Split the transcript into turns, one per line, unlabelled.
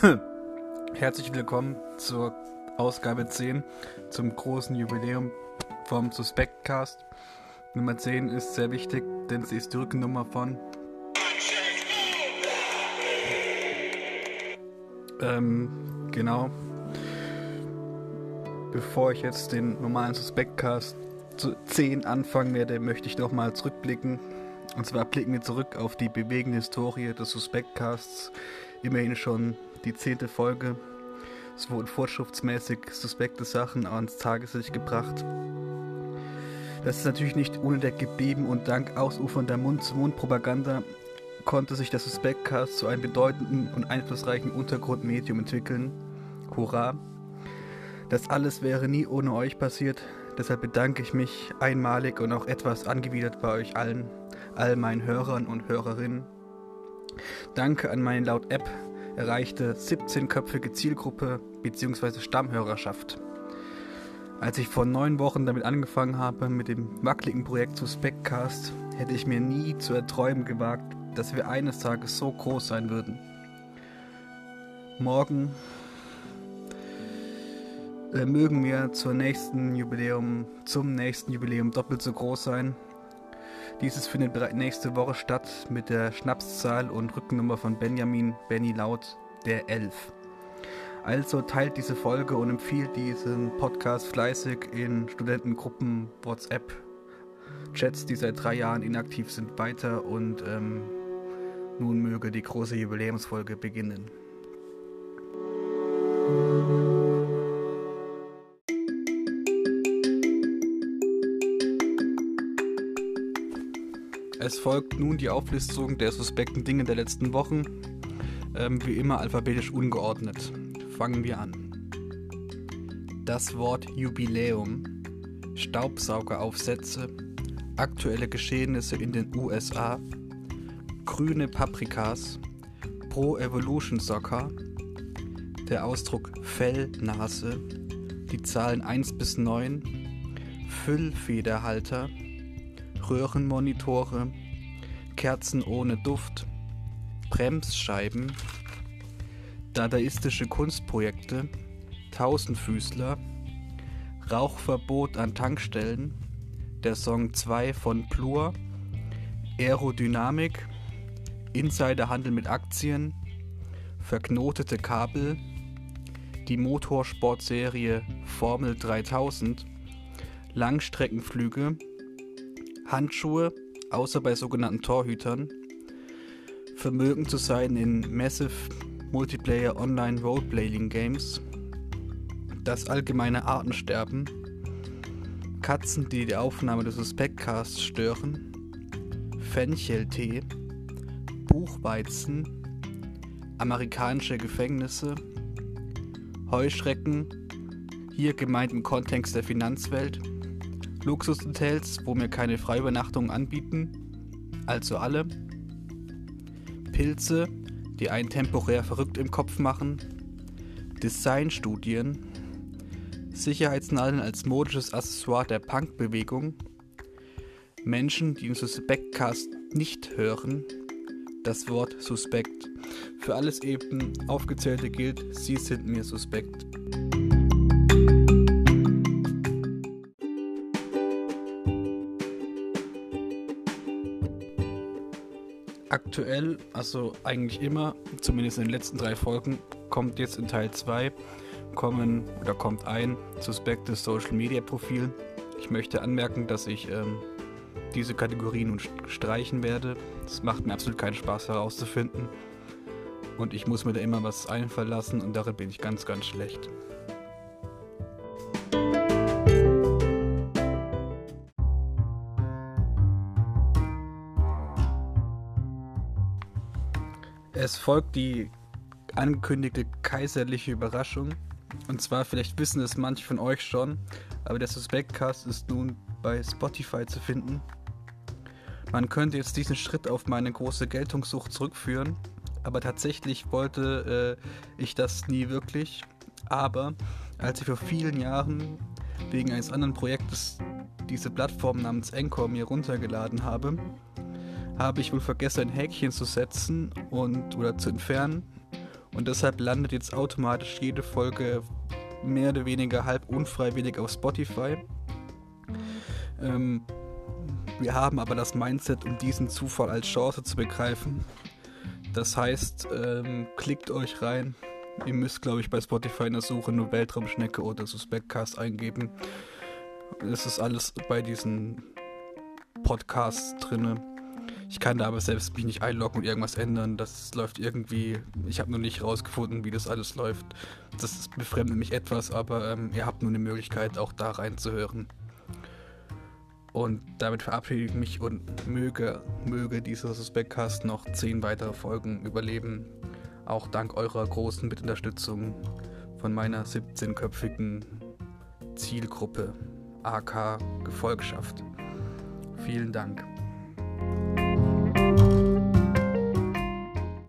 Herzlich willkommen zur Ausgabe 10 zum großen Jubiläum vom Suspectcast. Nummer 10 ist sehr wichtig, denn sie ist die Rückennummer von. Ähm, genau. Bevor ich jetzt den normalen Suspectcast zu 10 anfangen werde, möchte ich nochmal zurückblicken. Und zwar blicken wir zurück auf die bewegende Historie des Suspectcasts. Immerhin schon die zehnte Folge. Es wurden vorschriftsmäßig suspekte Sachen ans Tageslicht gebracht. Das ist natürlich nicht unentdeckt geblieben und dank ausufernder Mund-zu-Mund-Propaganda konnte sich der Suspectcast zu einem bedeutenden und einflussreichen Untergrundmedium entwickeln. Hurra! Das alles wäre nie ohne euch passiert, deshalb bedanke ich mich einmalig und auch etwas angewidert bei euch allen, all meinen Hörern und Hörerinnen. Danke an meine laut App erreichte 17-köpfige Zielgruppe bzw. Stammhörerschaft. Als ich vor neun Wochen damit angefangen habe, mit dem wackeligen Projekt zu Speckcast, hätte ich mir nie zu erträumen gewagt, dass wir eines Tages so groß sein würden. Morgen äh, mögen wir zur nächsten Jubiläum, zum nächsten Jubiläum doppelt so groß sein. Dieses findet bereits nächste Woche statt mit der Schnapszahl und Rückennummer von Benjamin Benny Laut, der 11. Also teilt diese Folge und empfiehlt diesen Podcast fleißig in Studentengruppen, WhatsApp, Chats, die seit drei Jahren inaktiv sind, weiter und ähm, nun möge die große Jubiläumsfolge beginnen. Es folgt nun die Auflistung der suspekten Dinge der letzten Wochen, ähm, wie immer alphabetisch ungeordnet. Fangen wir an. Das Wort Jubiläum, Staubsaugeraufsätze, aktuelle Geschehnisse in den USA, grüne Paprikas, Pro Evolution Soccer, der Ausdruck Fellnase, die Zahlen 1 bis 9, Füllfederhalter, Röhrenmonitore, Kerzen ohne Duft, Bremsscheiben, dadaistische Kunstprojekte, Tausendfüßler, Rauchverbot an Tankstellen, der Song 2 von Plur, Aerodynamik, Insiderhandel mit Aktien, verknotete Kabel, die Motorsportserie Formel 3000, Langstreckenflüge, Handschuhe, außer bei sogenannten Torhütern, Vermögen zu sein in Massive Multiplayer Online Roleplaying Games, das allgemeine Artensterben, Katzen, die die Aufnahme des Suspektcasts stören, Fencheltee, Buchweizen, amerikanische Gefängnisse, Heuschrecken, hier gemeint im Kontext der Finanzwelt, Luxushotels, wo mir keine Freiübernachtung anbieten, also alle. Pilze, die einen temporär verrückt im Kopf machen. Designstudien. Sicherheitsnadeln als modisches Accessoire der Punkbewegung. Menschen, die den Suspectcast nicht hören. Das Wort suspekt. Für alles eben aufgezählte gilt, sie sind mir suspekt. Aktuell, also eigentlich immer, zumindest in den letzten drei Folgen, kommt jetzt in Teil 2, kommen oder kommt ein suspektes Social Media Profil. Ich möchte anmerken, dass ich ähm, diese Kategorie nun streichen werde. Es macht mir absolut keinen Spaß herauszufinden. Und ich muss mir da immer was einfallen lassen und darin bin ich ganz, ganz schlecht. Es folgt die angekündigte kaiserliche Überraschung. Und zwar, vielleicht wissen es manche von euch schon, aber der Suspectcast ist nun bei Spotify zu finden. Man könnte jetzt diesen Schritt auf meine große Geltungssucht zurückführen, aber tatsächlich wollte äh, ich das nie wirklich. Aber als ich vor vielen Jahren wegen eines anderen Projektes diese Plattform namens Encore mir runtergeladen habe, habe ich wohl vergessen, ein Häkchen zu setzen und oder zu entfernen. Und deshalb landet jetzt automatisch jede Folge mehr oder weniger halb unfreiwillig auf Spotify. Ähm, wir haben aber das Mindset, um diesen Zufall als Chance zu begreifen. Das heißt, ähm, klickt euch rein. Ihr müsst, glaube ich, bei Spotify in der Suche nur Weltraumschnecke oder Suspectcast eingeben. Es ist alles bei diesen Podcasts drinne. Ich kann da aber selbst mich nicht einloggen und irgendwas ändern. Das läuft irgendwie. Ich habe noch nicht rausgefunden, wie das alles läuft. Das befremdet mich etwas, aber ähm, ihr habt nur eine Möglichkeit, auch da reinzuhören. Und damit verabschiede ich mich und möge, möge dieser Suspectcast noch zehn weitere Folgen überleben. Auch dank eurer großen Mitunterstützung von meiner 17-köpfigen Zielgruppe AK Gefolgschaft. Vielen Dank.